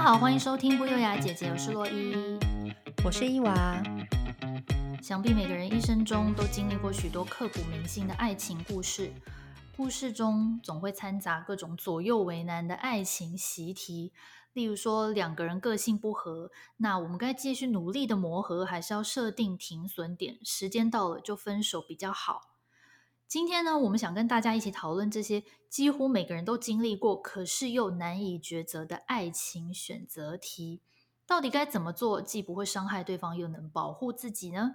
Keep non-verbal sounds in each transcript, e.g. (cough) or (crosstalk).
大家好，欢迎收听不优雅姐姐，我是洛伊，我是伊娃。想必每个人一生中都经历过许多刻骨铭心的爱情故事，故事中总会掺杂各种左右为难的爱情习题。例如说，两个人个性不合，那我们该继续努力的磨合，还是要设定停损点，时间到了就分手比较好？今天呢，我们想跟大家一起讨论这些几乎每个人都经历过，可是又难以抉择的爱情选择题。到底该怎么做，既不会伤害对方，又能保护自己呢？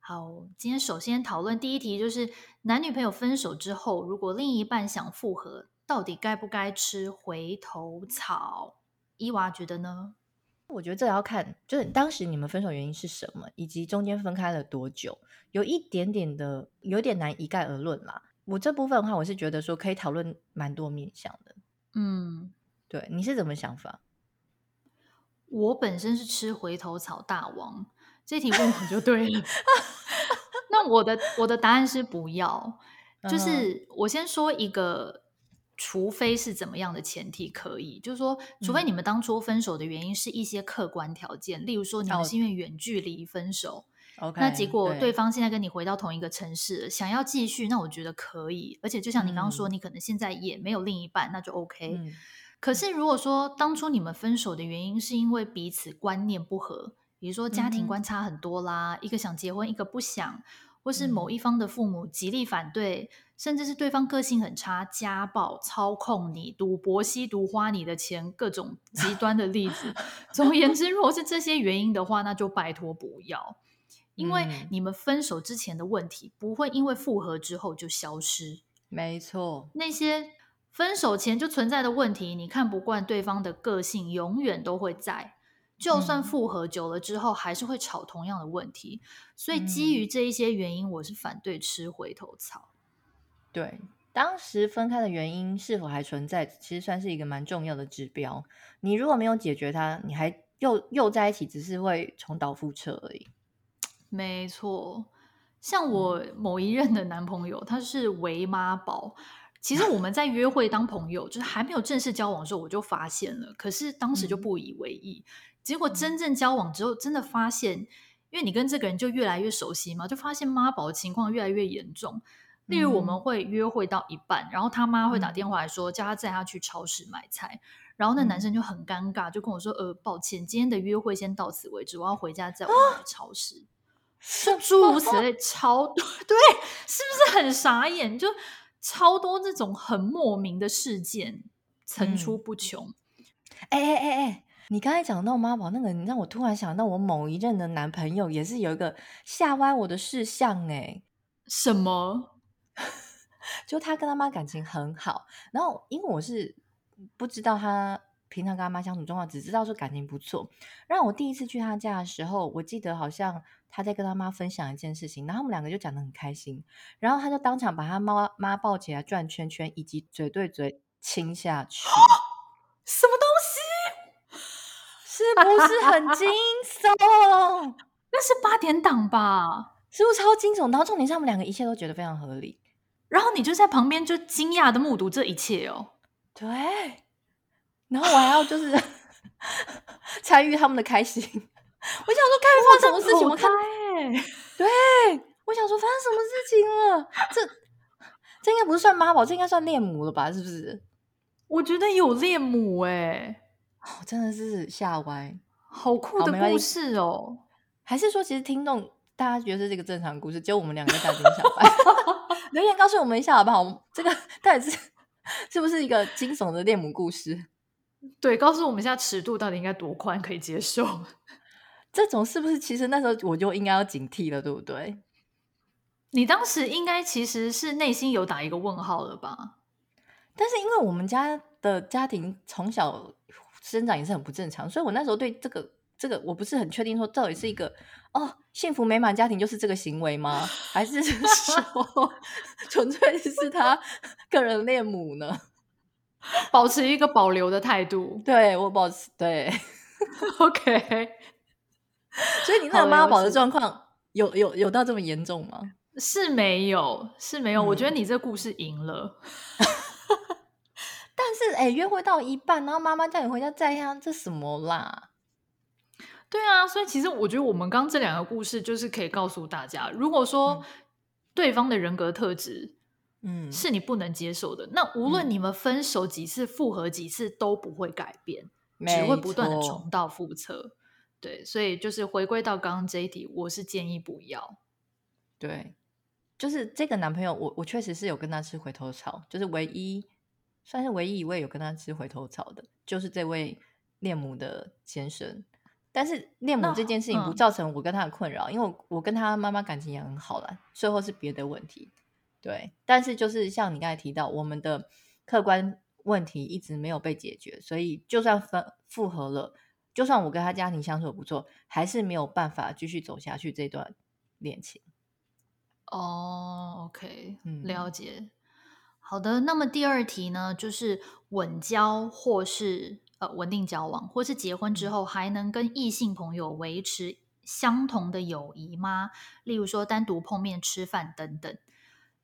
好，今天首先讨论第一题，就是男女朋友分手之后，如果另一半想复合，到底该不该吃回头草？伊娃觉得呢？我觉得这要看，就是当时你们分手原因是什么，以及中间分开了多久，有一点点的，有点难一概而论啦。我这部分的话，我是觉得说可以讨论蛮多面向的。嗯，对，你是怎么想法？我本身是吃回头草大王，这题问我就对了。(laughs) 那我的我的答案是不要，就是我先说一个。除非是怎么样的前提可以，就是说，除非你们当初分手的原因是一些客观条件，嗯、例如说你们是因为远距离分手，oh, 那结果对方现在跟你回到同一个城市，想要继续，那我觉得可以。而且就像你刚刚说，嗯、你可能现在也没有另一半，那就 OK。嗯、可是如果说当初你们分手的原因是因为彼此观念不合，比如说家庭观差很多啦，嗯、一个想结婚，一个不想。或是某一方的父母极力反对，嗯、甚至是对方个性很差、家暴、操控你、赌博、吸毒、花你的钱，各种极 (laughs) 端的例子。总而言之，如果是这些原因的话，那就拜托不要，因为你们分手之前的问题不会因为复合之后就消失。没错，那些分手前就存在的问题，你看不惯对方的个性，永远都会在。就算复合久了之后，嗯、还是会吵同样的问题，所以基于这一些原因，我是反对吃回头草。对，当时分开的原因是否还存在，其实算是一个蛮重要的指标。你如果没有解决它，你还又又在一起，只是会重蹈覆辙而已。(tsk) 没错，像我某一任的男朋友，他是为妈宝。其实我们在约会当朋友，就是还没有正式交往的时候，我就发现了，可是当时就不以为意。嗯结果真正交往之后，真的发现，因为你跟这个人就越来越熟悉嘛，就发现妈宝的情况越来越严重。例如，我们会约会到一半，然后他妈会打电话来说，叫他载他去超市买菜，然后那男生就很尴尬，就跟我说：“呃，抱歉，今天的约会先到此为止，我要回家再我超市。” (gasps) 是诸如此类，超多，(laughs) 对，是不是很傻眼？就超多这种很莫名的事件层出不穷。哎哎哎哎！你刚才讲到妈宝那个，你让我突然想到我某一任的男朋友也是有一个吓歪我的事项哎。什么？(laughs) 就他跟他妈感情很好，然后因为我是不知道他平常跟他妈相处状况，只知道说感情不错。然后我第一次去他家的时候，我记得好像他在跟他妈分享一件事情，然后他们两个就讲得很开心，然后他就当场把他妈妈抱起来转圈圈，以及嘴对嘴亲下去。(gasps) 什么东西？是不是很惊悚？(laughs) 那是八点档吧？是不是超惊悚？然后重点是他们两个一切都觉得非常合理，然后你就在旁边就惊讶的目睹这一切哦。对，然后我还要就是 (laughs) 参与他们的开心。我想说，看发生什么事情？我看，对，我想说发生什么事情了？这这应该不是算妈宝，这应该算恋母了吧？是不是？我觉得有恋母哎。哦，真的是吓歪，好酷的故事哦！还是说，其实听众大家觉得是这个正常故事，只有我们两个大惊小怪？(laughs) 留言告诉我们一下好不好？这个 (laughs) 到底是是不是一个惊悚的恋母故事？对，告诉我们一下尺度到底应该多宽可以接受？(laughs) 这种是不是其实那时候我就应该要警惕了，对不对？你当时应该其实是内心有打一个问号了吧？但是因为我们家的家庭从小。生长也是很不正常，所以我那时候对这个这个我不是很确定，说到底是一个哦幸福美满家庭就是这个行为吗？还是 (laughs) 说 (laughs) 纯粹是他个人恋母呢？(laughs) 保持一个保留的态度，对我保持对，(laughs) OK。所以你那个妈宝的状况有有有到这么严重吗？是没有，是没有。嗯、我觉得你这故事赢了。但 (laughs) 但是哎，约会到一半，然后妈妈叫你回家再看，这什么啦？对啊，所以其实我觉得我们刚这两个故事就是可以告诉大家，如果说对方的人格特质，嗯，是你不能接受的，嗯、那无论你们分手几次、复合几次都不会改变，只会不断的重蹈覆辙。对，所以就是回归到刚刚这一题，我是建议不要。对，就是这个男朋友，我我确实是有跟他吃回头草，就是唯一算是唯一一位有跟他吃回头草的，就是这位恋母的先生。但是恋母这件事情不造成我跟他的困扰，嗯、因为我，我跟他妈妈感情也很好啦，最后是别的问题。对，但是就是像你刚才提到，我们的客观问题一直没有被解决，所以就算分复合了，就算我跟他家庭相处不错，还是没有办法继续走下去这段恋情。哦，OK，了解。嗯、好的，那么第二题呢，就是稳交或是。呃，稳定交往，或是结婚之后还能跟异性朋友维持相同的友谊吗？例如说单独碰面吃饭等等。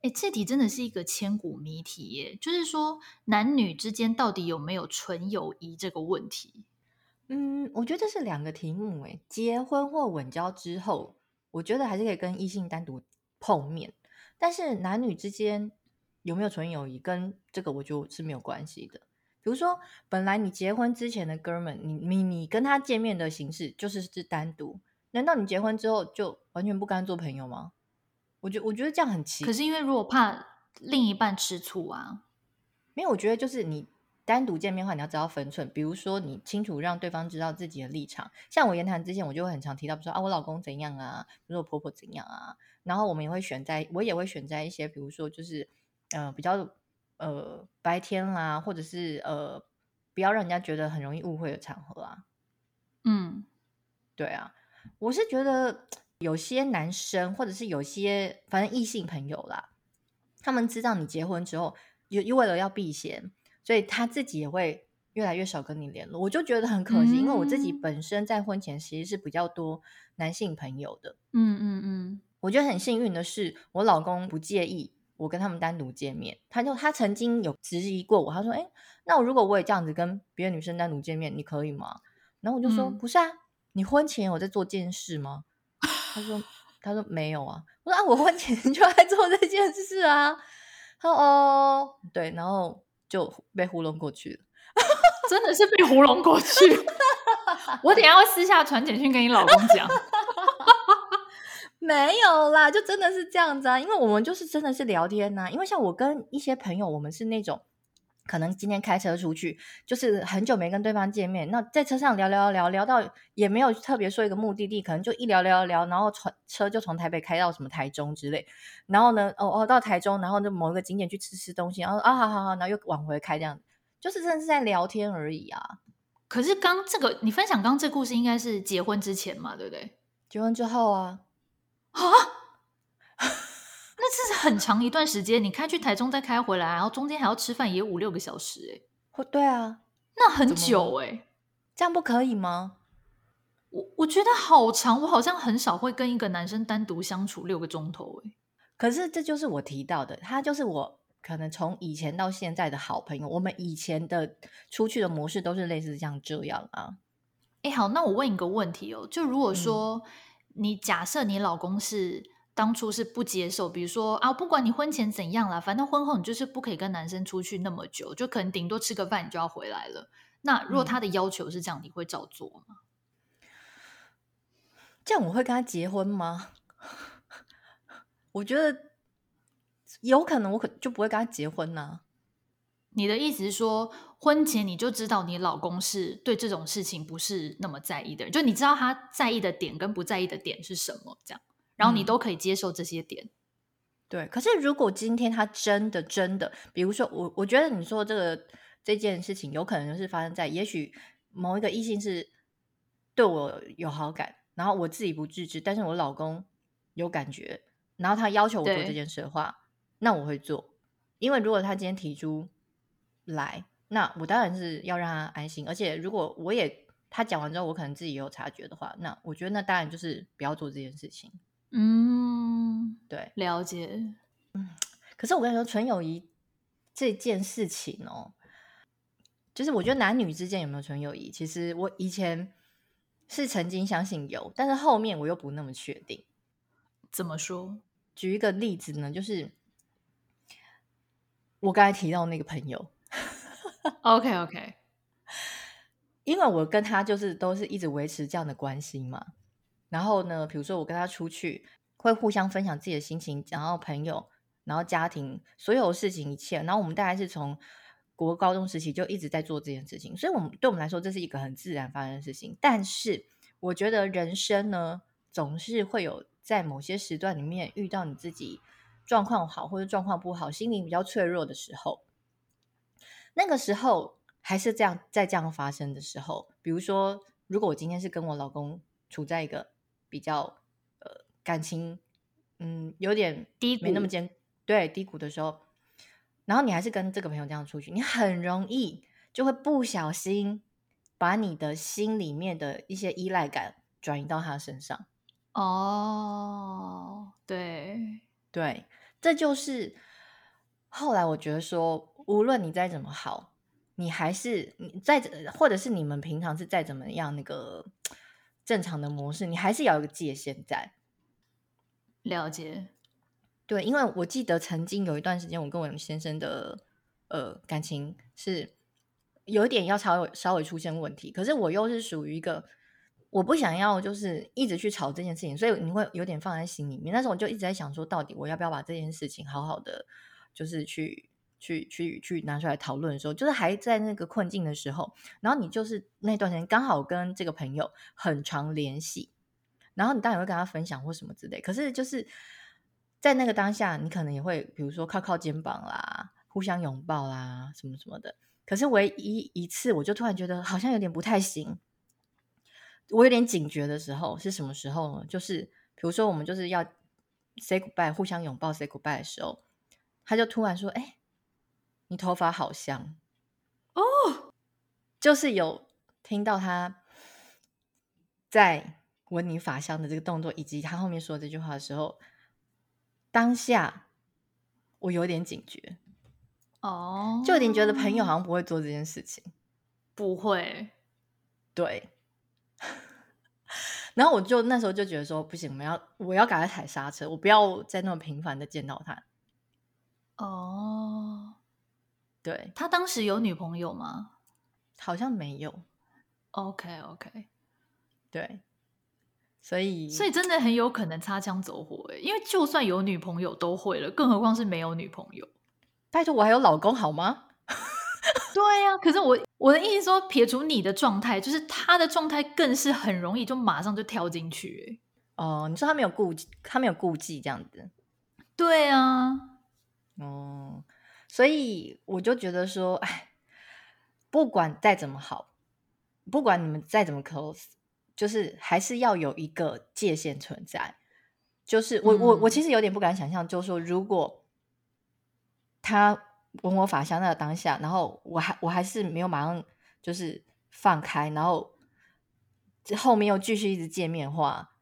哎，这题真的是一个千古谜题耶！就是说，男女之间到底有没有纯友谊这个问题？嗯，我觉得这是两个题目。哎，结婚或稳交之后，我觉得还是可以跟异性单独碰面，但是男女之间有没有纯友谊，跟这个我就是没有关系的。比如说，本来你结婚之前的哥们，你你你跟他见面的形式就是是单独，难道你结婚之后就完全不跟他做朋友吗？我觉我觉得这样很奇。可是因为如果怕另一半吃醋啊，没有，我觉得就是你单独见面的话，你要知道分寸。比如说，你清楚让对方知道自己的立场。像我言谈之前，我就会很常提到，比如说啊，我老公怎样啊，比如说我婆婆怎样啊，然后我们也会选在，我也会选在一些，比如说就是呃比较。呃，白天啦，或者是呃，不要让人家觉得很容易误会的场合啊。嗯，对啊，我是觉得有些男生或者是有些反正异性朋友啦，他们知道你结婚之后，又又为了要避嫌，所以他自己也会越来越少跟你联络。我就觉得很可惜，嗯、因为我自己本身在婚前其实是比较多男性朋友的。嗯嗯嗯，我觉得很幸运的是，我老公不介意。我跟他们单独见面，他就他曾经有质疑过我，他说：“哎，那我如果我也这样子跟别的女生单独见面，你可以吗？”然后我就说：“嗯、不是啊，你婚前有在做这件事吗？”他说：“他说没有啊。”我说：“啊，我婚前 (laughs) 就爱做这件事啊。”他说：“哦，对。”然后就被糊弄过去了，(laughs) 真的是被糊弄过去。(laughs) 我等一下会私下传简讯跟你老公讲。没有啦，就真的是这样子啊，因为我们就是真的是聊天呐、啊。因为像我跟一些朋友，我们是那种可能今天开车出去，就是很久没跟对方见面，那在车上聊聊聊聊到也没有特别说一个目的地，可能就一聊聊聊，然后车车就从台北开到什么台中之类，然后呢，哦哦到台中，然后就某一个景点去吃吃东西，然后啊好好好，然后又往回开这样，就是真的是在聊天而已啊。可是刚这个你分享刚这故事应该是结婚之前嘛，对不对？结婚之后啊。啊，那这是很长一段时间，你开去台中再开回来，然后中间还要吃饭，也五六个小时，欸，哎，对啊，那很久哎，欸，这样不可以吗？我我觉得好长，我好像很少会跟一个男生单独相处六个钟头，哎，可是这就是我提到的，他就是我可能从以前到现在的好朋友，我们以前的出去的模式都是类似像这样啊。哎，好，那我问一个问题哦，就如果说。嗯你假设你老公是当初是不接受，比如说啊，不管你婚前怎样啦，反正婚后你就是不可以跟男生出去那么久，就可能顶多吃个饭你就要回来了。那如果他的要求是这样，嗯、你会照做吗？这样我会跟他结婚吗？(laughs) 我觉得有可能，我可就不会跟他结婚呢、啊。你的意思是说，婚前你就知道你老公是对这种事情不是那么在意的人，就你知道他在意的点跟不在意的点是什么，这样，然后你都可以接受这些点。嗯、对，可是如果今天他真的真的，比如说我，我觉得你说这个这件事情有可能是发生在，也许某一个异性是对我有好感，然后我自己不自知，但是我老公有感觉，然后他要求我做这件事的话，那我会做，因为如果他今天提出。来，那我当然是要让他安心。而且，如果我也他讲完之后，我可能自己也有察觉的话，那我觉得那当然就是不要做这件事情。嗯，对，了解。嗯，可是我跟你说，纯友谊这件事情哦，就是我觉得男女之间有没有纯友谊，其实我以前是曾经相信有，但是后面我又不那么确定。怎么说？举一个例子呢，就是我刚才提到那个朋友。OK OK，因为我跟他就是都是一直维持这样的关系嘛。然后呢，比如说我跟他出去，会互相分享自己的心情，然后朋友，然后家庭，所有事情一切。然后我们大概是从国高中时期就一直在做这件事情，所以我们对我们来说这是一个很自然发生的事情。但是我觉得人生呢，总是会有在某些时段里面遇到你自己状况好或者状况不好，心灵比较脆弱的时候。那个时候还是这样，在这样发生的时候，比如说，如果我今天是跟我老公处在一个比较呃感情嗯有点低没那么坚对低谷的时候，然后你还是跟这个朋友这样出去，你很容易就会不小心把你的心里面的一些依赖感转移到他身上。哦，对对，这就是后来我觉得说。无论你再怎么好，你还是你再或者是你们平常是再怎么样那个正常的模式，你还是要有个界限在。了解，对，因为我记得曾经有一段时间，我跟我先生的呃感情是有一点要稍微稍微出现问题，可是我又是属于一个我不想要就是一直去吵这件事情，所以你会有点放在心里面。那时候我就一直在想说，到底我要不要把这件事情好好的就是去。去去去拿出来讨论的时候，就是还在那个困境的时候，然后你就是那段时间刚好跟这个朋友很常联系，然后你当然会跟他分享或什么之类。可是就是在那个当下，你可能也会比如说靠靠肩膀啦，互相拥抱啦，什么什么的。可是唯一一次，我就突然觉得好像有点不太行，我有点警觉的时候是什么时候呢？就是比如说我们就是要 say goodbye，互相拥抱 say goodbye 的时候，他就突然说：“哎。”你头发好香哦，oh! 就是有听到他在闻你发香的这个动作，以及他后面说这句话的时候，当下我有点警觉哦，oh. 就有点觉得朋友好像不会做这件事情，不会，对。(laughs) 然后我就那时候就觉得说，不行，我要我要赶快踩刹车，我不要再那么频繁的见到他哦。Oh. 对，他当时有女朋友吗？好像没有。OK OK，对，所以所以真的很有可能擦枪走火诶，因为就算有女朋友都会了，更何况是没有女朋友。拜托，我还有老公好吗？(laughs) 对呀、啊，可是我我的意思说，撇除你的状态，就是他的状态更是很容易就马上就跳进去。哦，你说他没有顾忌，他没有顾忌这样子。对啊，哦。所以我就觉得说，哎，不管再怎么好，不管你们再怎么 close，就是还是要有一个界限存在。就是我、嗯、我我其实有点不敢想象，就是说如果他闻我法香那个当下，然后我还我还是没有马上就是放开，然后后面又继续一直见面的话，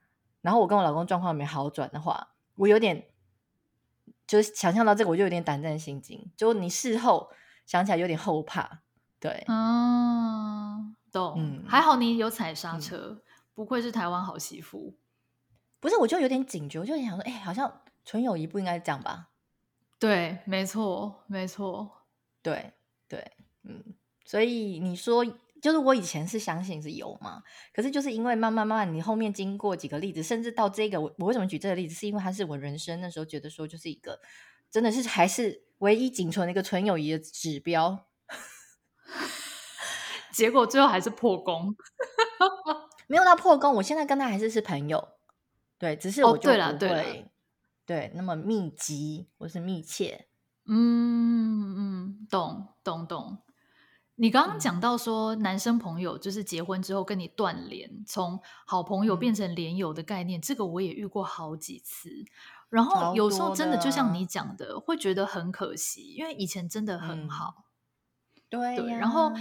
然后我跟我老公状况没好转的话，我有点。就是想象到这个，我就有点胆战心惊。就你事后想起来有点后怕，对，嗯，懂。嗯，还好你有踩刹车，嗯、不愧是台湾好媳妇。不是，我就有点警觉，我就想说，哎、欸，好像纯友谊不应该这样吧？对，没错，没错，对，对，嗯。所以你说。就是我以前是相信是有嘛，可是就是因为慢慢慢慢，你后面经过几个例子，甚至到这个，我我为什么举这个例子，是因为它是我人生那时候觉得说，就是一个真的是还是唯一仅存的一个纯友谊的指标，(laughs) 结果最后还是破功，(laughs) 没有到破功，我现在跟他还是是朋友，对，只是我就不会、哦、对了对，对那么密集或是密切，嗯嗯，懂懂懂。你刚刚讲到说，男生朋友就是结婚之后跟你断联，从好朋友变成连友的概念，嗯，这个我也遇过好几次。然后有时候真的就像你讲的，会觉得很可惜，因为以前真的很好。嗯、对，对，然后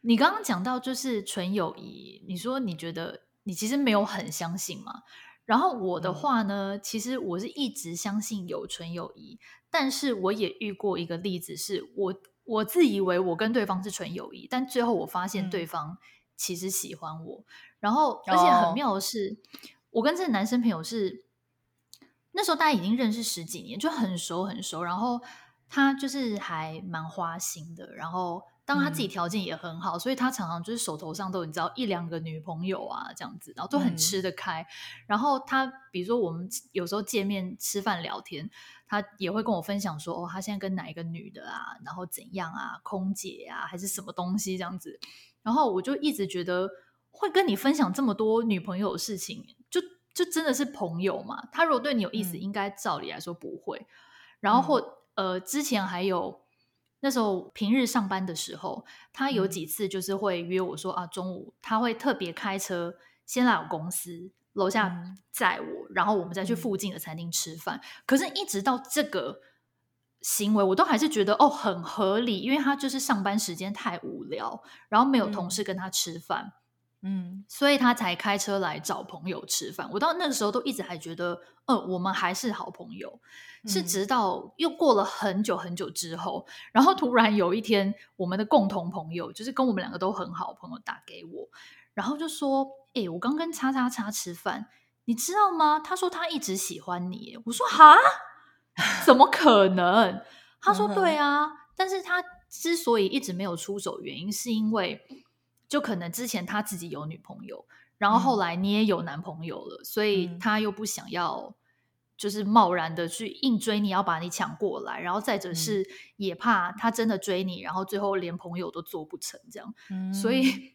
你刚刚讲到就是纯友谊，你说你觉得你其实没有很相信嘛？然后我的话呢，嗯、其实我是一直相信有纯友谊，但是我也遇过一个例子，是我我自以为我跟对方是纯友谊，但最后我发现对方其实喜欢我。嗯、然后，而且很妙的是，哦、我跟这个男生朋友是那时候大家已经认识十几年，就很熟很熟。然后他就是还蛮花心的，然后。当他自己条件也很好，嗯、所以他常常就是手头上都有你知道一两个女朋友啊这样子，然后都很吃得开。嗯、然后他比如说我们有时候见面吃饭聊天，他也会跟我分享说哦，他现在跟哪一个女的啊，然后怎样啊，空姐啊还是什么东西这样子。然后我就一直觉得会跟你分享这么多女朋友的事情，就就真的是朋友嘛？他如果对你有意思，嗯、应该照理来说不会。然后或、嗯、呃之前还有。那时候平日上班的时候，他有几次就是会约我说、嗯、啊，中午他会特别开车先来我公司楼下载我，嗯、然后我们再去附近的餐厅吃饭。嗯、可是，一直到这个行为，我都还是觉得哦很合理，因为他就是上班时间太无聊，然后没有同事跟他吃饭。嗯嗯，所以他才开车来找朋友吃饭。我到那个时候都一直还觉得，呃，我们还是好朋友。是直到又过了很久很久之后，嗯、然后突然有一天，我们的共同朋友，就是跟我们两个都很好的朋友打给我，然后就说：“哎、欸，我刚跟叉叉叉吃饭，你知道吗？他说他一直喜欢你。”我说：“哈，怎么可能？”他说：“对啊，但是他之所以一直没有出手，原因是因为。”就可能之前他自己有女朋友，然后后来你也有男朋友了，嗯、所以他又不想要，就是贸然的去硬追你，要把你抢过来，然后再者是也怕他真的追你，然后最后连朋友都做不成这样。嗯、所 (laughs) 以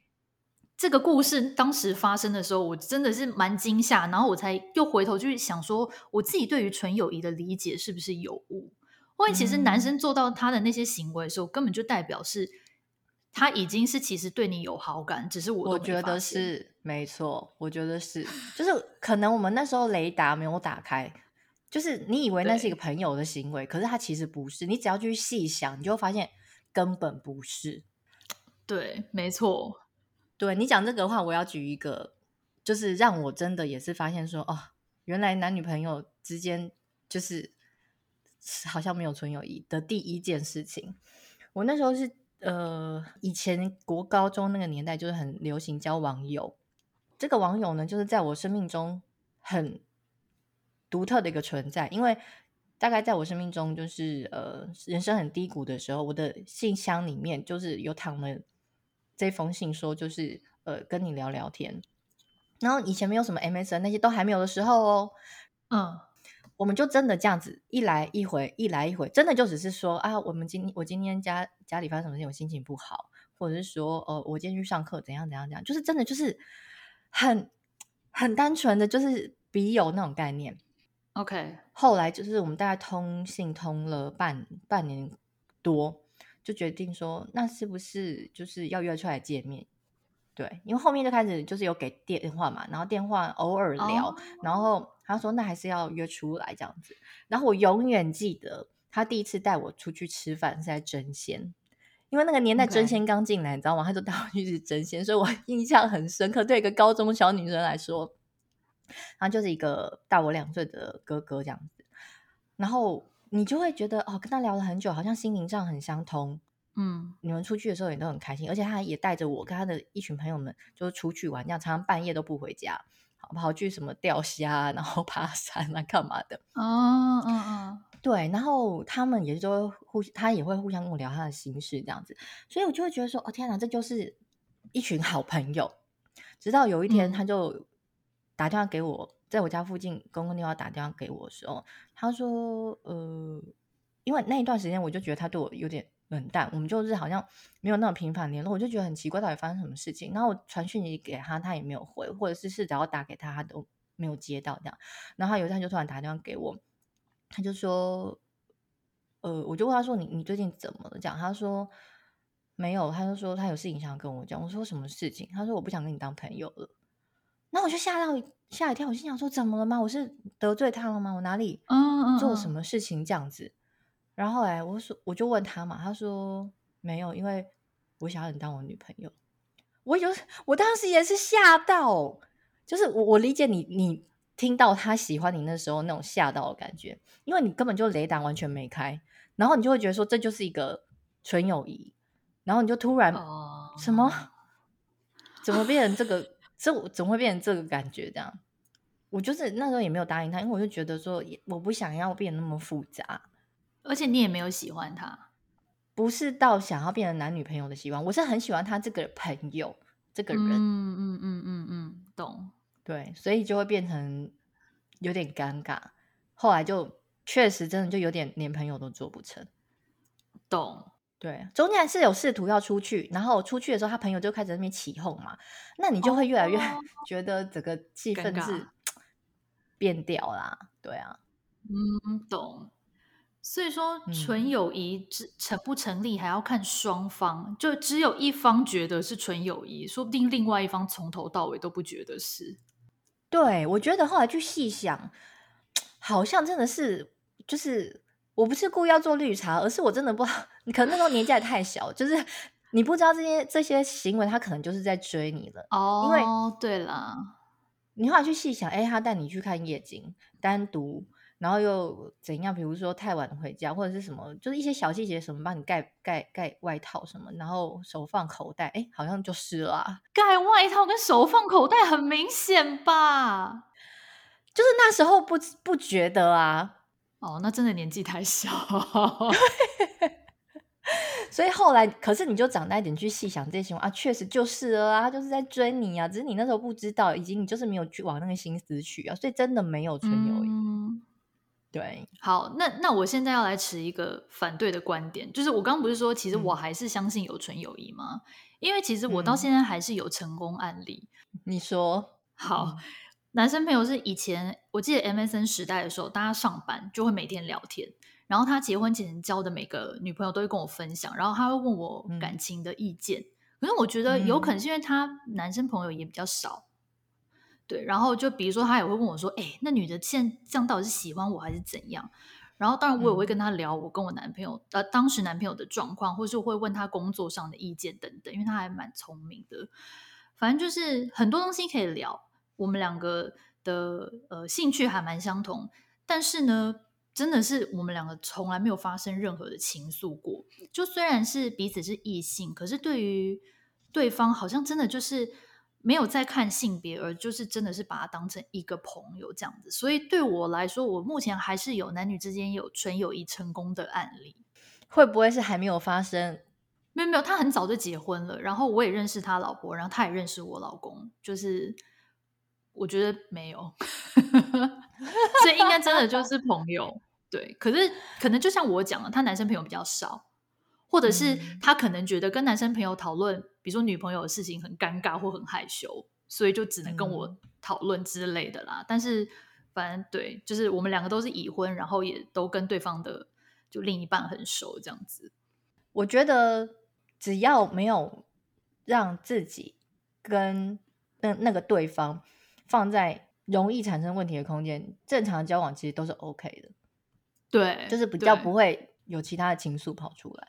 这个故事当时发生的时候，我真的是蛮惊吓，然后我才又回头去想说，我自己对于纯友谊的理解是不是有误？因为其实男生做到他的那些行为的时候，根本就代表是。他已经是其实对你有好感，只是我我觉得是没错，我觉得是，就是可能我们那时候雷达没有打开，就是你以为那是一个朋友的行为，可是他其实不是，你只要去细想，你就会发现根本不是。对，没错。对，你讲这个的话，我要举一个，就是让我真的也是发现说，哦，原来男女朋友之间就是好像没有纯友谊的第一件事情。我那时候是。呃，以前国高中那个年代就是很流行交网友，这个网友呢，就是在我生命中很独特的一个存在。因为大概在我生命中，就是呃人生很低谷的时候，我的信箱里面就是有躺了这封信，说就是呃跟你聊聊天。然后以前没有什么 MSN 那些都还没有的时候哦，嗯。我们就真的这样子一来一回，一来一回，真的就只是说啊，我们今我今天家家里发生什么事情，我心情不好，或者是说，呃，我今天去上课怎样怎样怎样，就是真的就是很很单纯的就是笔友那种概念。OK，后来就是我们大概通信通了半半年多，就决定说，那是不是就是要约出来见面？对，因为后面就开始就是有给电话嘛，然后电话偶尔聊，oh. 然后。他说：“那还是要约出来这样子。”然后我永远记得他第一次带我出去吃饭是在争鲜，因为那个年代争鲜刚进来.你知道吗？他就带我去吃争鲜，所以我 (laughs) 印象很深刻。对一个高中小女生来说，然后就是一个大我两岁的哥哥这样子。然后你就会觉得哦，跟他聊了很久，好像心灵上很相通。嗯，你们出去的时候也都很开心，而且他也带着我跟他的一群朋友们，就是出去玩，这样常常半夜都不回家。跑去什么钓虾，然后 (laughs) 爬山啊，干嘛的？哦嗯嗯，对。然后他们也就会互，他也会互相跟我聊他的心事，这样子。所以我就会觉得说，哦天哪，这就是一群好朋友。直到有一天，他就打电话给我，嗯、在我家附近公共电话打电话给我的时候，他说，呃，因为那一段时间，我就觉得他对我有点。冷淡，我们就是好像没有那么频繁联络，我就觉得很奇怪，到底发生什么事情？然后我传讯息给他，他也没有回，或者是是只要打给他，他都没有接到这样。然后他有一天就突然打电话给我，他就说：“呃，我就问他说，你你最近怎么了？”这样他说没有，他就说他有事情想要跟我讲。我说什么事情？他说我不想跟你当朋友了。那我就吓到吓一跳，我心想说怎么了吗？我是得罪他了吗？我哪里做什么事情这样子？然后哎，我说我就问他嘛，他说没有，因为我想要你当我女朋友。我有，我当时也是吓到，就是我我理解你，你听到他喜欢你那时候那种吓到的感觉，因为你根本就雷达完全没开，然后你就会觉得说这就是一个纯友谊，然后你就突然、哦、什么？怎么变成这个？这怎么会变成这个感觉？这样，我就是那时候也没有答应他，因为我就觉得说，我不想要变那么复杂，而且你也没有喜欢他，不是到想要变成男女朋友的希望，我是很喜欢他这个朋友这个人，嗯嗯嗯嗯嗯，懂，对，所以就会变成有点尴尬，后来就确实真的就有点连朋友都做不成，懂。对，中间是有试图要出去，然后出去的时候，他朋友就开始在那边起哄嘛，那你就会越来越觉得整个气氛是变掉啦。对啊，嗯，懂。所以说，纯友谊成不成立还要看双方，嗯、就只有一方觉得是纯友谊，说不定另外一方从头到尾都不觉得是。对，我觉得后来去细想，好像真的是就是。我不是故意要做绿茶，而是我真的不可能那时候年纪还太小，就是你不知道这些这些行为，他可能就是在追你了。哦，因为对了，你后来去细想，哎，他带你去看夜景，单独，然后又怎样？比如说太晚回家，或者是什么，就是一些小细节，什么帮你盖盖盖外套什么，然后手放口袋，哎，好像就是了啊。盖外套跟手放口袋很明显吧？就是那时候不不觉得啊。哦，那真的年纪太小，(laughs) 所以后来，可是你就长大一点去细想这些啊，确实就是了啊，他就是在追你啊，只是你那时候不知道，以及你就是没有去往那个心思去啊，所以真的没有纯友谊。嗯、对，好，那那我现在要来持一个反对的观点，就是我刚刚不是说，其实我还是相信有纯友谊吗？嗯、因为其实我到现在还是有成功案例。你说好。嗯男生朋友是以前我记得 MSN 时代的时候，大家上班就会每天聊天。然后他结婚前交的每个女朋友都会跟我分享，然后他会问我感情的意见。嗯、可是我觉得有可能是因为他男生朋友也比较少，嗯、对。然后就比如说他也会问我说：“哎，那女的现在这样到底是喜欢我还是怎样？”然后当然我也会跟他聊我跟我男朋友、嗯、呃当时男朋友的状况，或是会问他工作上的意见等等，因为他还蛮聪明的。反正就是很多东西可以聊。我们两个的呃兴趣还蛮相同，但是呢，真的是我们两个从来没有发生任何的情愫过。就虽然是彼此是异性，可是对于对方好像真的就是没有在看性别，而就是真的是把他当成一个朋友这样子。所以对我来说，我目前还是有男女之间有纯友谊成功的案例。会不会是还没有发生？没有没有，他很早就结婚了，然后我也认识他老婆，然后他也认识我老公，就是。我觉得没有，(laughs) 所以应该真的就是朋友。对，可是可能就像我讲了，他男生朋友比较少，或者是他可能觉得跟男生朋友讨论，比如说女朋友的事情很尴尬或很害羞，所以就只能跟我讨论之类的啦。嗯、但是反正对，就是我们两个都是已婚，然后也都跟对方的就另一半很熟，这样子。我觉得只要没有让自己跟那那个对方。放在容易产生问题的空间，正常的交往其实都是 OK 的。对，就是比较不会有其他的情愫跑出来。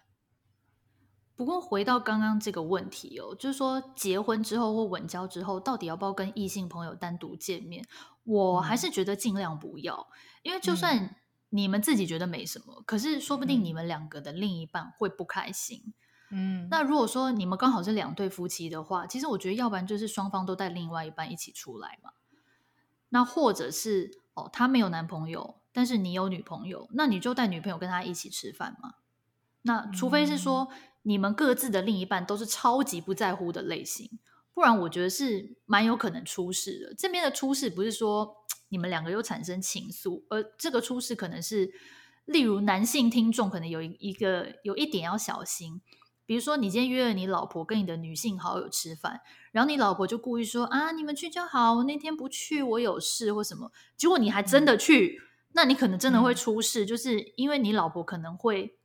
不过回到刚刚这个问题哦，就是说结婚之后或稳交之后，到底要不要跟异性朋友单独见面？我还是觉得尽量不要，嗯、因为就算你们自己觉得没什么，嗯、可是说不定你们两个的另一半会不开心。嗯，那如果说你们刚好是两对夫妻的话，其实我觉得要不然就是双方都带另外一半一起出来嘛。那或者是哦，他没有男朋友，但是你有女朋友，那你就带女朋友跟他一起吃饭嘛。那除非是说你们各自的另一半都是超级不在乎的类型，不然我觉得是蛮有可能出事的。这边的出事不是说你们两个又产生情愫，而这个出事可能是，例如男性听众可能有一个有一点要小心。比如说，你今天约了你老婆跟你的女性好友吃饭，然后你老婆就故意说啊，你们去就好，我那天不去，我有事或什么。结果你还真的去，嗯、那你可能真的会出事，嗯、就是因为你老婆可能会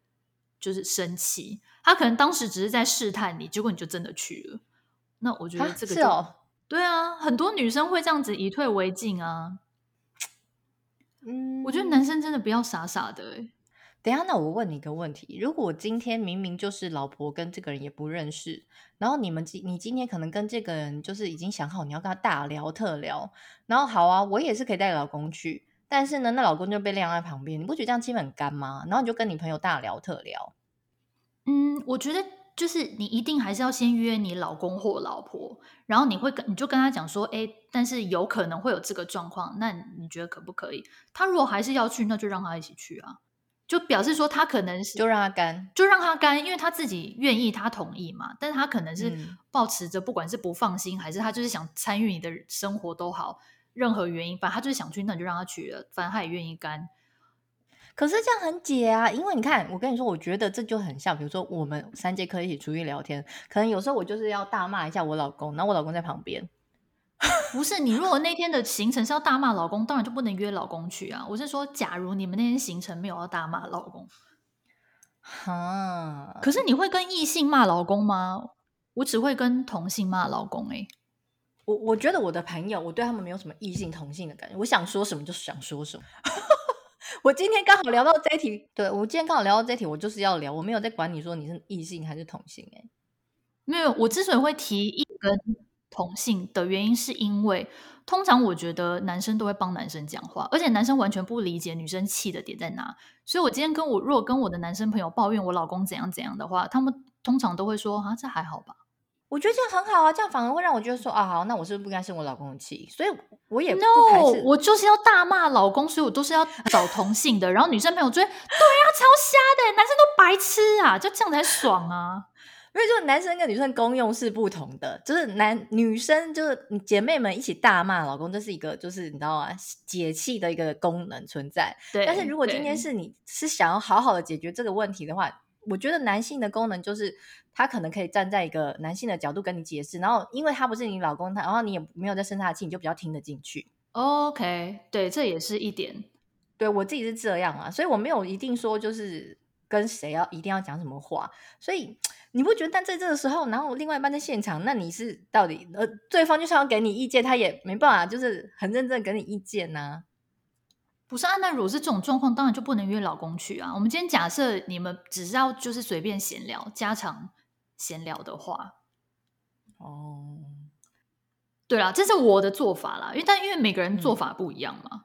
就是生气，她可能当时只是在试探你，结果你就真的去了。那我觉得这个就、哦、对啊，很多女生会这样子以退为进啊。嗯，我觉得男生真的不要傻傻的、欸。等一下，那我问你一个问题：如果今天明明就是老婆跟这个人也不认识，然后你们今你今天可能跟这个人就是已经想好你要跟他大聊特聊，然后好啊，我也是可以带老公去，但是呢，那老公就被晾在旁边，你不觉得这样气氛很干吗？然后你就跟你朋友大聊特聊，嗯，我觉得就是你一定还是要先约你老公或老婆，然后你会跟你就跟他讲说，哎，但是有可能会有这个状况，那你觉得可不可以？他如果还是要去，那就让他一起去啊。就表示说他可能是就让他干，就让他干，因为他自己愿意，他同意嘛。但是他可能是抱持着不管是不放心，嗯、还是他就是想参与你的生活都好，任何原因，反正他就是想去，那你就让他去了。反正他也愿意干。可是这样很解啊，因为你看，我跟你说，我觉得这就很像，比如说我们三节课一起出去聊天，可能有时候我就是要大骂一下我老公，然后我老公在旁边。(laughs) 不是你，如果那天的行程是要大骂老公，当然就不能约老公去啊。我是说，假如你们那天行程没有要大骂老公，(laughs) 哈，可是你会跟异性骂老公吗？我只会跟同性骂老公哎、欸。我我觉得我的朋友，我对他们没有什么异性同性的感觉，我想说什么就想说什么。我今天刚好聊到这一题，对，我今天刚好聊到这一题，我就是要聊，我没有在管你说你是异性还是同性哎、欸，没有。我之所以会提一根。同性的原因是因为，通常我觉得男生都会帮男生讲话，而且男生完全不理解女生气的点在哪。所以我今天跟我如果跟我的男生朋友抱怨我老公怎样怎样的话，他们通常都会说啊，这还好吧。我觉得这样很好啊，这样反而会让我觉得说啊，好，那我是不是不应该生我老公的气？所以我也不排斥，No, 我就是要大骂老公，所以我都是要找同性的。然后女生朋友追，对啊，超瞎的，男生都白痴啊，就这样才爽啊。(laughs) 因为就是男生跟女生功用是不同的，就是男女生就是姐妹们一起大骂老公，这是一个就是你知道吗？解气的一个功能存在。对。但是如果今天是你是想要好好的解决这个问题的话，我觉得男性的功能就是他可能可以站在一个男性的角度跟你解释，然后因为他不是你老公，他然后你也没有在生他的气，你就比较听得进去。OK，对，这也是一点。对，我自己是这样啊，所以我没有一定说就是跟谁要一定要讲什么话，所以。你不觉得？但在这个时候，然后另外一半在现场，那你是到底呃，对方就算要给你意见，他也没办法，就是很认真给你意见呐、啊。不是啊，那如果是这种状况，当然就不能约老公去啊。我们今天假设你们只是要就是随便闲聊、家常闲聊的话，哦，对啦，这是我的做法啦。因为但因为每个人做法不一样嘛。嗯、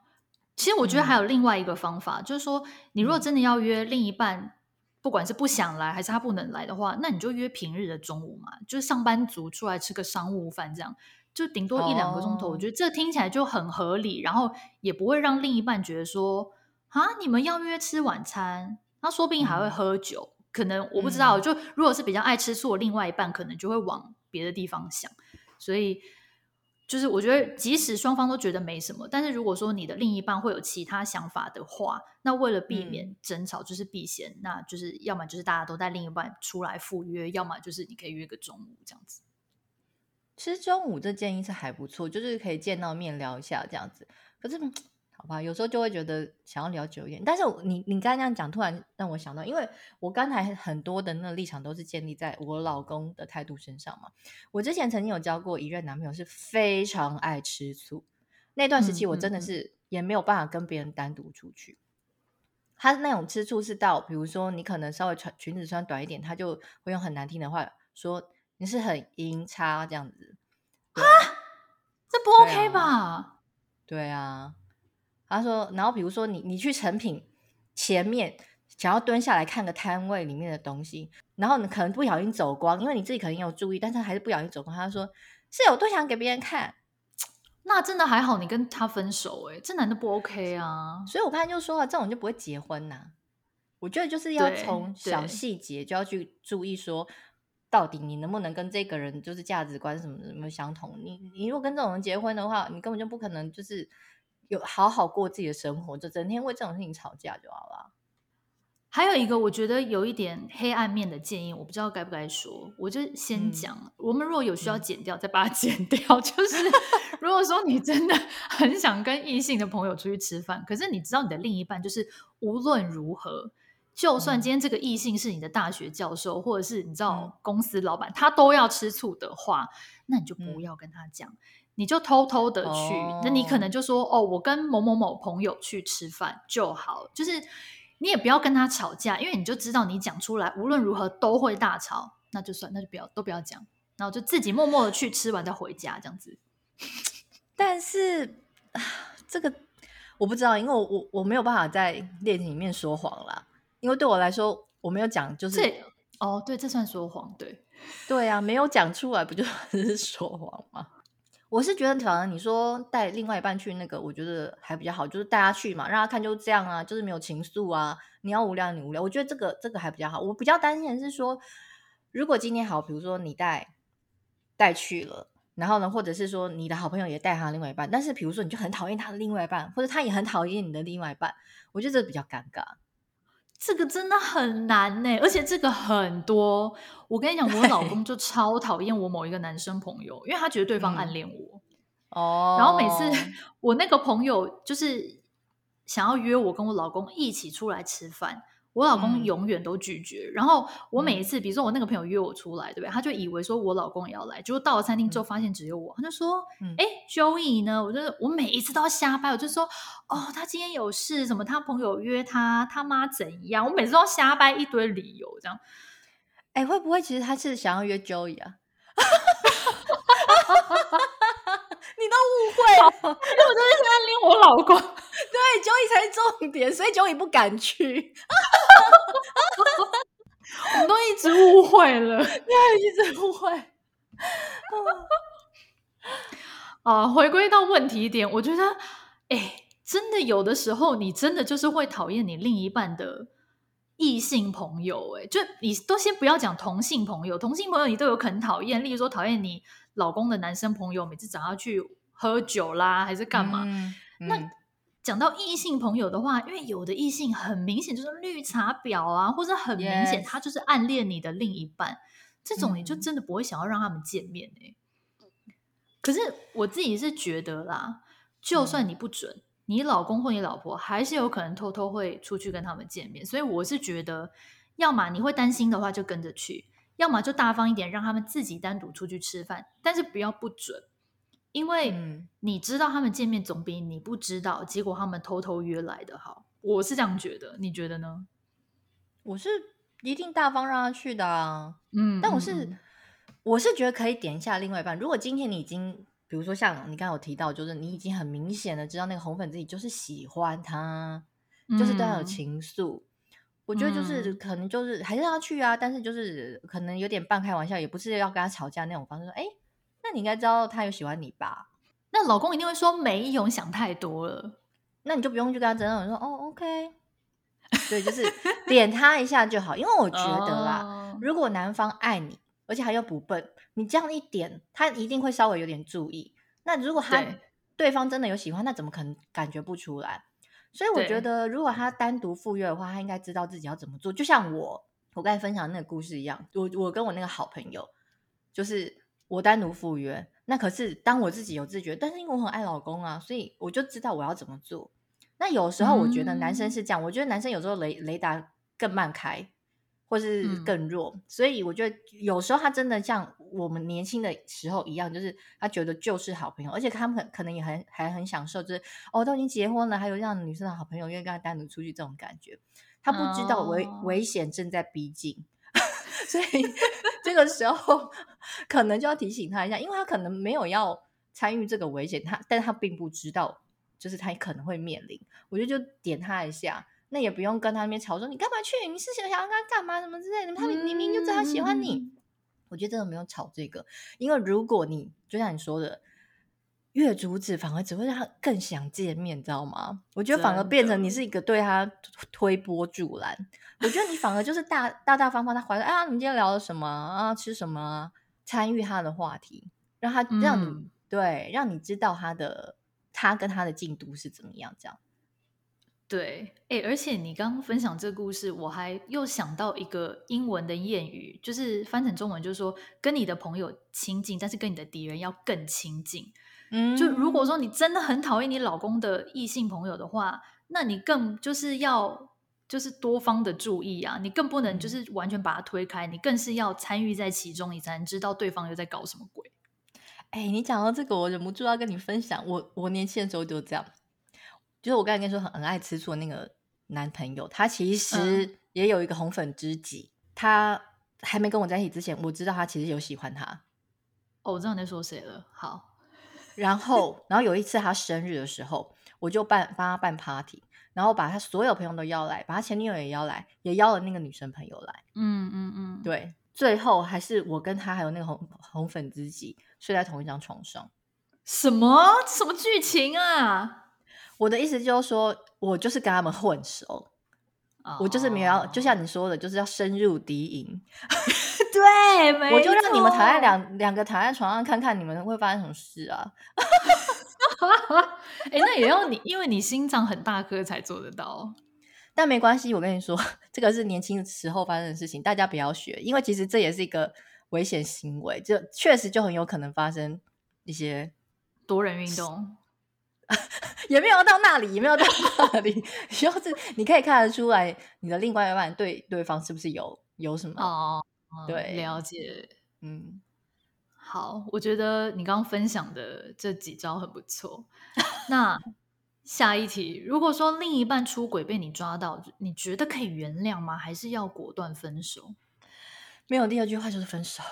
其实我觉得还有另外一个方法，嗯、就是说，你如果真的要约另一半。不管是不想来还是他不能来的话，那你就约平日的中午嘛，就是上班族出来吃个商务饭，这样就顶多一两个钟头。Oh. 我觉得这听起来就很合理，然后也不会让另一半觉得说啊，你们要约吃晚餐，那说不定还会喝酒，嗯、可能我不知道。就如果是比较爱吃醋的另外一半，可能就会往别的地方想，所以。就是我觉得，即使双方都觉得没什么，但是如果说你的另一半会有其他想法的话，那为了避免争吵，就是避嫌，嗯、那就是要么就是大家都带另一半出来赴约，要么就是你可以约个中午这样子。其实中午这建议是还不错，就是可以见到面聊一下这样子。可是。好吧，有时候就会觉得想要聊久一点，但是你你刚才那样讲，突然让我想到，因为我刚才很多的那个立场都是建立在我老公的态度身上嘛。我之前曾经有交过一任男朋友，是非常爱吃醋，那段时期我真的是也没有办法跟别人单独出去。嗯嗯嗯。他那种吃醋是到，比如说你可能稍微穿裙子穿短一点，他就会用很难听的话说你是很阴差这样子。啊，这不 OK 吧？对啊。他说，然后比如说你你去成品前面想要蹲下来看个摊位里面的东西，然后你可能不小心走光，因为你自己可能有注意，但是还是不小心走光。他说是有多想给别人看，(tsk) 那真的还好，你跟他分手诶、欸，这男的不 OK 啊。所以我刚才就说了，这种就不会结婚呐、啊。我觉得就是要从小细节就要去注意，说到底你能不能跟这个人就是价值观什么什么相同。你你如果跟这种人结婚的话，你根本就不可能就是。有好好过自己的生活，就整天为这种事情吵架就好了。还有一个，我觉得有一点黑暗面的建议，我不知道该不该说，我就先讲。嗯、我们如果有需要剪掉，嗯、再把它 (laughs) 剪掉。就是 (laughs) 如果说你真的很想跟异性的朋友出去吃饭，可是你知道你的另一半就是无论如何，就算今天这个异性是你的大学教授，或者是你知道公司老板，他都要吃醋的话，那你就不要跟他讲。嗯你就偷偷的去，oh. 那你可能就说哦，我跟某某某朋友去吃饭就好，就是你也不要跟他吵架，因为你就知道你讲出来无论如何都会大吵，那就算，那就不要都不要讲，然后就自己默默的去吃完再回家这样子。(laughs) 但是这个我不知道，因为我我我没有办法在恋情里面说谎啦，因为对我来说我没有讲就是哦，对，这算说谎，对，对啊，没有讲出来，不就 (laughs) 是说谎吗？我是觉得，反正你说带另外一半去那个，我觉得还比较好，就是带他去嘛，让他看就这样啊，就是没有情愫啊。你要无聊，你无聊，我觉得这个这个还比较好。我比较担心的是说，如果今天好，比如说你带带去了，然后呢，或者是说你的好朋友也带他另外一半，但是比如说你就很讨厌他的另外一半，或者他也很讨厌你的另外一半，我觉得这比较尴尬。这个真的很难呢，而且这个很多。我跟你讲，我老公就超讨厌我某一个男生朋友，因为他觉得对方暗恋我。哦、嗯。然后每次我那个朋友就是想要约我跟我老公一起出来吃饭。我老公永远都拒绝，嗯、然后我每一次，比如说我那个朋友约我出来，对不对？他就以为说我老公也要来，结果到了餐厅之后发现只有我，他就说：“哎、嗯，Joey 呢？”我就我每一次都要瞎掰，我就说：“哦，他今天有事，什么他朋友约他，他妈怎样？”我每次都要瞎掰一堆理由，这样。哎，会不会其实他是想要约 Joey 啊？(laughs) 你都误会了，因为我就是在拎我老公，(laughs) 对，Joey 才是重点，所以 Joey 不敢去。(laughs) 我们都一直误会了，对，一直误会。(laughs) 啊，回归到问题点，我觉得，哎，真的有的时候，你真的就是会讨厌你另一半的异性朋友，哎，就你都先不要讲同性朋友，同性朋友你都有可能讨厌，例如说讨厌你老公的男生朋友，每次找他去喝酒啦，还是干嘛？嗯嗯、那讲到异性朋友的话，因为有的异性很明显就是绿茶婊啊，或者很明显他就是暗恋你的另一半，Yes. 这种你就真的不会想要让他们见面哎、嗯。可是我自己是觉得啦，就算你不准，嗯、你老公或你老婆还是有可能偷偷会出去跟他们见面，所以我是觉得，要么你会担心的话就跟着去。要么就大方一点，让他们自己单独出去吃饭，但是不要不准，因为你知道他们见面总比你不知道，结果他们偷偷约来的好。我是这样觉得，你觉得呢？我是一定大方让他去的啊，嗯，但我是、嗯、我是觉得可以点一下另外一半。如果今天你已经，比如说像你刚刚有提到，就是你已经很明显的知道那个红粉自己就是喜欢他，嗯、就是对他有情愫。我觉得就是可能就是还是要去啊，嗯、但是就是可能有点半开玩笑，也不是要跟他吵架那种方式。说，哎，那你应该知道他有喜欢你吧？那老公一定会说没有，想太多了。那你就不用去跟他争论，说哦，OK，(laughs) 对，就是点他一下就好。因为我觉得啦，哦、如果男方爱你，而且他又不笨，你这样一点，他一定会稍微有点注意。那如果他对，对方真的有喜欢，那怎么可能感觉不出来？所以我觉得，如果他单独赴约的话，他应该知道自己要怎么做。就像我，我刚才分享的那个故事一样，我我跟我那个好朋友，就是我单独赴约。那可是当我自己有自觉，但是因为我很爱老公啊，所以我就知道我要怎么做。那有时候我觉得男生是这样，嗯、我觉得男生有时候雷雷达更慢开。或是更弱，嗯、所以我觉得有时候他真的像我们年轻的时候一样，就是他觉得就是好朋友，而且他们可能也很还很享受，就是哦都已经结婚了，还有让女生的好朋友愿意跟他单独出去这种感觉。他不知道危、哦、危险正在逼近，(laughs) 所以 (laughs) 这个时候可能就要提醒他一下，因为他可能没有要参与这个危险，他但他并不知道，就是他可能会面临。我觉得就点他一下。那也不用跟他那边吵说，你干嘛去？你是想想要跟他干嘛什么之类的？他明明就知道他喜欢你。嗯、我觉得真的没有吵这个，因为如果你就像你说的，越阻止反而只会让他更想见面，你知道吗？我觉得反而变成你是一个对他推波助澜。我觉得你反而就是大大大方方，他怀疑啊，你们今天聊了什么啊？吃什么啊？参与他的话题，让他让你、嗯、对，让你知道他的他跟他的进度是怎么样，这样。对，哎，而且你刚刚分享这个故事，我还又想到一个英文的谚语，就是翻成中文就是说，跟你的朋友亲近，但是跟你的敌人要更亲近。嗯，就如果说你真的很讨厌你老公的异性朋友的话，那你更就是要就是多方的注意啊，你更不能就是完全把他推开，你更是要参与在其中，你才能知道对方又在搞什么鬼。哎，你讲到这个，我忍不住要跟你分享，我我年轻的时候就这样。就是我刚才跟你说很很爱吃醋的那个男朋友，他其实也有一个红粉知己。嗯、他还没跟我在一起之前，我知道他其实有喜欢他。哦，我知道你在说谁了。好，然后，(laughs) 然后有一次他生日的时候，我就办帮他办 party。然后把他所有朋友都邀来，把他前女友也邀来，也邀了那个女生朋友来。嗯嗯嗯，对，最后还是我跟他还有那个红红粉知己睡在同一张床上。什么什么剧情啊？我的意思就是说，我就是跟他们混熟，oh. 我就是没有要，就像你说的，就是要深入敌营。(laughs) 对，没 (laughs) 错，我就让你们躺在两两个躺在床上，看看你们会发生什么事啊。哎、欸，那也要你，因为你心脏很大颗才做得到。但没关系，我跟你说，这个是年轻时候发生的事情，大家不要学，因为其实这也是一个危险行为，就确实就很有可能发生一些多人运动，(laughs) 也没有到那里，也没有到那里，(laughs) 就是你可以看得出来，你的另外一半对对方是不是有有什么哦，对，了解，嗯。好，我觉得你刚刚分享的这几招很不错。那下一题，如果说另一半出轨被你抓到，你觉得可以原谅吗？还是要果断分手？没有第二句话就是分手。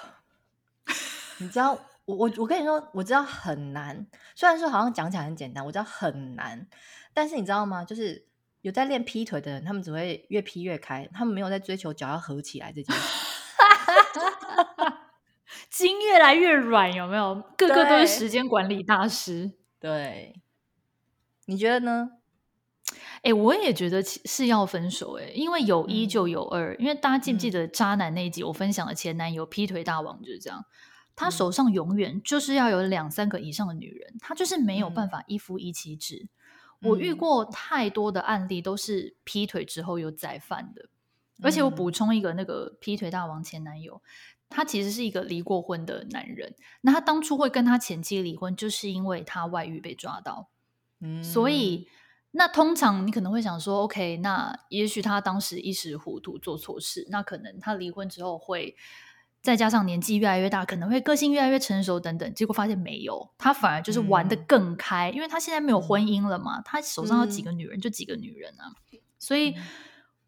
(laughs) 你知道，我我我跟你说，我知道很难。虽然说好像讲起来很简单，我知道很难。但是你知道吗？就是有在练劈腿的人，他们只会越劈越开，他们没有在追求脚要合起来这件事。(laughs) 筋越来越软，有没有？个个都是时间管理大师。对，你觉得呢？哎、欸，我也觉得是要分手。哎，因为有一就有二。嗯、因为大家记不记得渣男那一集，我分享的前男友劈腿大王就是这样。他手上永远就是要有两三个以上的女人，他就是没有办法一夫一妻制。嗯、我遇过太多的案例，都是劈腿之后又再犯的。而且我补充一个，那个劈腿大王前男友。他其实是一个离过婚的男人，那他当初会跟他前妻离婚，就是因为他外遇被抓到。嗯，所以那通常你可能会想说，OK，那也许他当时一时糊涂做错事，那可能他离婚之后会再加上年纪越来越大，可能会个性越来越成熟等等。结果发现没有，他反而就是玩得更开，嗯，因为他现在没有婚姻了嘛，他手上有几个女人就几个女人啊。所以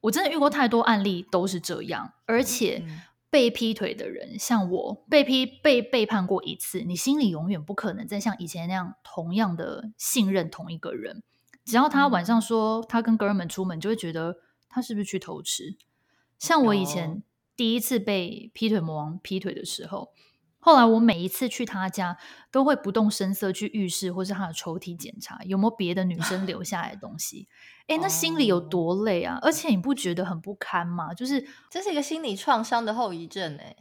我真的遇过太多案例都是这样，而且。被劈腿的人，像我被劈被背叛过一次，你心里永远不可能再像以前那样同样的信任同一个人。只要他晚上说他跟哥们出门，就会觉得他是不是去偷吃。像我以前第一次被劈腿魔王劈腿的时候。后来我每一次去他家，都会不动声色去浴室或是他的抽屉检查有没有别的女生留下来的东西。哎，那心里有多累啊！而且你不觉得很不堪吗？就是这是一个心理创伤的后遗症哎。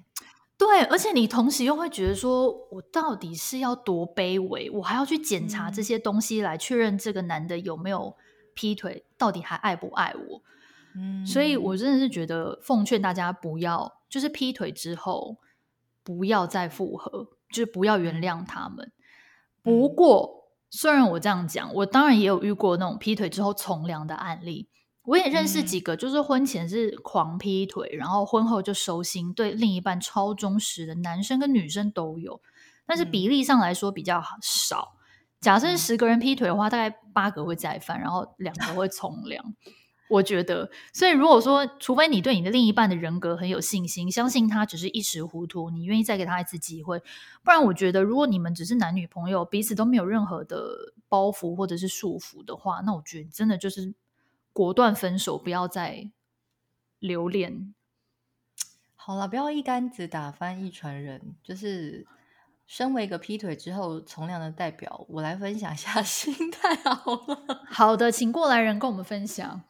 对，而且你同时又会觉得说，我到底是要多卑微？我还要去检查这些东西来确认这个男的有没有劈腿，到底还爱不爱我？嗯，所以我真的是觉得奉劝大家不要，就是劈腿之后。不要再复合，就是不要原谅他们。不过，虽然我这样讲，我当然也有遇过那种劈腿之后从良的案例。我也认识几个，就是婚前是狂劈腿，然后婚后就收心，对另一半超忠实的男生跟女生都有。但是比例上来说比较少。假设十个人劈腿的话，大概八个会再犯，然后两个会从良。我觉得，所以如果说，除非你对你的另一半的人格很有信心，相信他只是一时糊涂，你愿意再给他一次机会，不然我觉得，如果你们只是男女朋友，彼此都没有任何的包袱或者是束缚的话，那我觉得真的就是果断分手，不要再留恋。好了，不要一竿子打翻一船人，就是。身为一个劈腿之后从良的代表，我来分享一下 (laughs) 心态好了。好的，请过来人跟我们分享。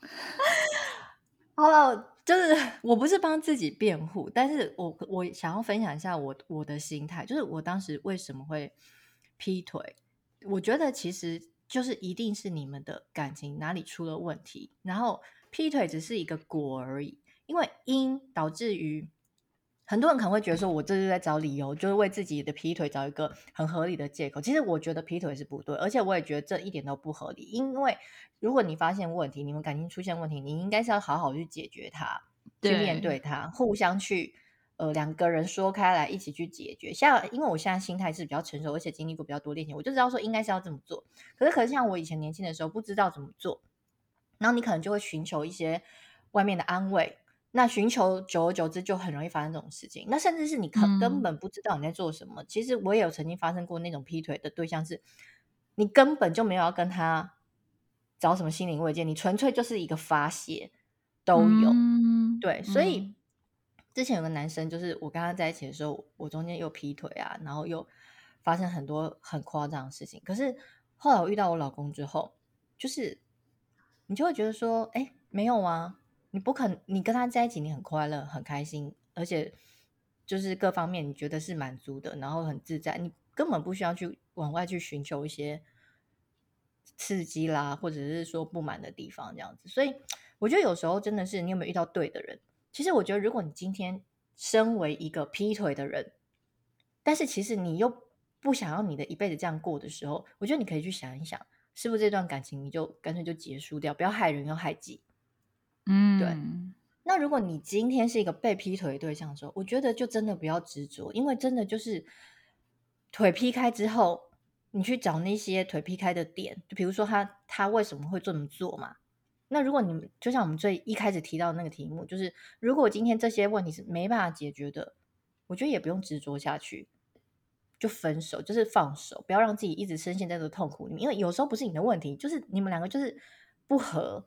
(laughs) 好了，就是 (laughs) 我不是帮自己辩护，但是我我想要分享一下我我的心态，就是我当时为什么会劈腿？我觉得其实就是一定是你们的感情哪里出了问题，然后劈腿只是一个果而已，因为因导致于。很多人可能会觉得说，我这是在找理由，就是为自己的劈腿找一个很合理的借口。其实我觉得劈腿是不对，而且我也觉得这一点都不合理。因为如果你发现问题，你们感情出现问题，你应该是要好好去解决它，去面对它，互相去呃两个人说开来，一起去解决。像因为我现在心态是比较成熟，而且经历过比较多恋情，我就知道说应该是要这么做。可是可是像我以前年轻的时候不知道怎么做，然后你可能就会寻求一些外面的安慰。那寻求久而久之就很容易发生这种事情。那甚至是你根本不知道你在做什么。嗯、其实我也有曾经发生过那种劈腿的对象是，你根本就没有要跟他找什么心灵慰藉，你纯粹就是一个发泄，都有。嗯、对，所以、嗯、之前有个男生，就是我跟他在一起的时候，我中间又劈腿啊，然后又发生很多很夸张的事情。可是后来我遇到我老公之后，就是你就会觉得说，哎，没有啊，你不可能，你跟他在一起，你很快乐，很开心，而且就是各方面你觉得是满足的，然后很自在，你根本不需要去往外去寻求一些。刺激啦，或者是说不满的地方，这样子。所以我觉得有时候真的是你有没有遇到对的人？其实我觉得，如果你今天身为一个劈腿的人，但是其实你又不想要你的一辈子这样过的时候，我觉得你可以去想一想，是不是这段感情你就干脆就结束掉，不要害人又害己。嗯，对。那如果你今天是一个被劈腿的对象的时候，我觉得就真的不要执着，因为真的就是腿劈开之后。你去找那些腿劈开的点，就比如说他他为什么会这么做嘛？那如果你们就像我们最一开始提到的那个题目，就是如果今天这些问题是没办法解决的，我觉得也不用执着下去，就分手，就是放手，不要让自己一直深陷在这个痛苦里面。因为有时候不是你的问题，就是你们两个就是不合，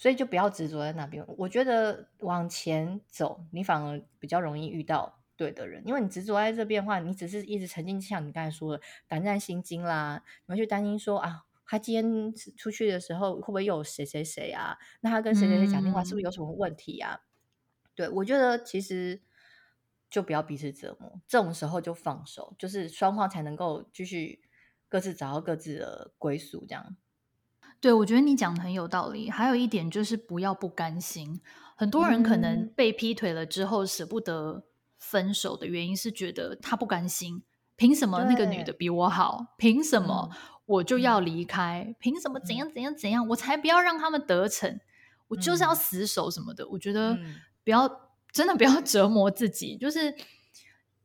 所以就不要执着在那边。我觉得往前走，你反而比较容易遇到。对的人，因为你执着在这边的话，你只是一直沉浸像你刚才说的胆战心惊啦，你会去担心说啊，他今天出去的时候会不会又有谁谁谁啊？那他跟谁谁谁讲电话是不是有什么问题啊？嗯、对，我觉得其实就不要彼此折磨，这种时候就放手，就是双方才能够继续各自找到各自的归宿。这样，对，我觉得你讲的很有道理。还有一点就是不要不甘心，很多人可能被劈腿了之后舍不得。分手的原因是觉得他不甘心，凭什么那个女的比我好？凭什么我就要离开？嗯、凭什么怎样怎样怎样？我才不要让他们得逞！我就是要死守什么的。嗯、我觉得不要，真的不要 (laughs) 折磨自己，就是。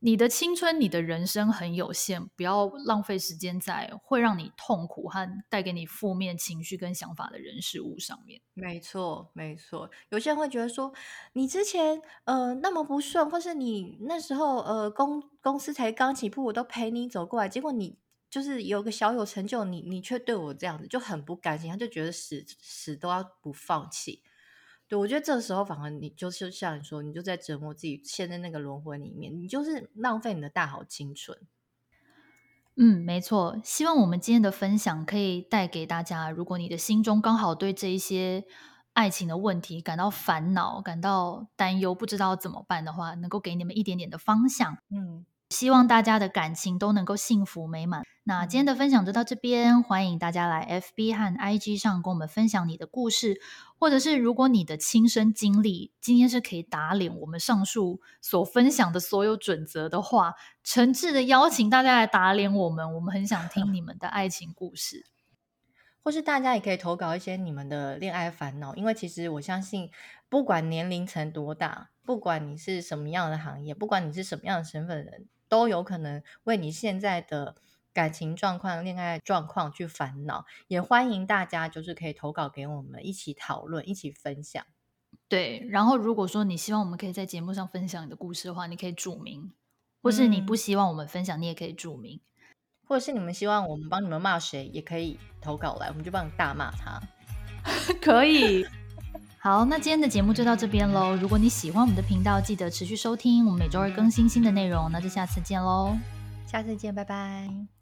你的青春，你的人生很有限，不要浪费时间在会让你痛苦和带给你负面情绪跟想法的人事物上面。没错，没错。有些人会觉得说，你之前呃那么不顺，或是你那时候呃公公司才刚起步，我都陪你走过来，结果你就是有个小有成就，你你却对我这样子，就很不甘心，他就觉得死死都要不放弃。对，我觉得这时候反而你就是像你说，你就在折磨自己，陷在那个轮回里面，你就是浪费你的大好青春。嗯，没错。希望我们今天的分享可以带给大家，如果你的心中刚好对这一些爱情的问题感到烦恼、感到担忧，不知道怎么办的话，能够给你们一点点的方向。嗯。希望大家的感情都能够幸福美满。那今天的分享就到这边，欢迎大家来 FB 和 IG 上跟我们分享你的故事，或者是如果你的亲身经历今天是可以打脸我们上述所分享的所有准则的话，诚挚的邀请大家来打脸我们，我们很想听你们的爱情故事，(laughs) 或是大家也可以投稿一些你们的恋爱烦恼，因为其实我相信，不管年龄层多大，不管你是什么样的行业，不管你是什么样的身份的人。都有可能为你现在的感情状况、恋爱状况去烦恼，也欢迎大家就是可以投稿给我们一起讨论、一起分享。对，然后如果说你希望我们可以在节目上分享你的故事的话，你可以注明；或是你不希望我们分享，你也可以注明；或者是你们希望我们帮你们骂谁，也可以投稿来，我们就帮你大骂他。(laughs) 可以。好，那今天的节目就到这边喽。如果你喜欢我们的频道，记得持续收听，我们每周二更新新的内容。那就下次见喽，下次见，拜拜。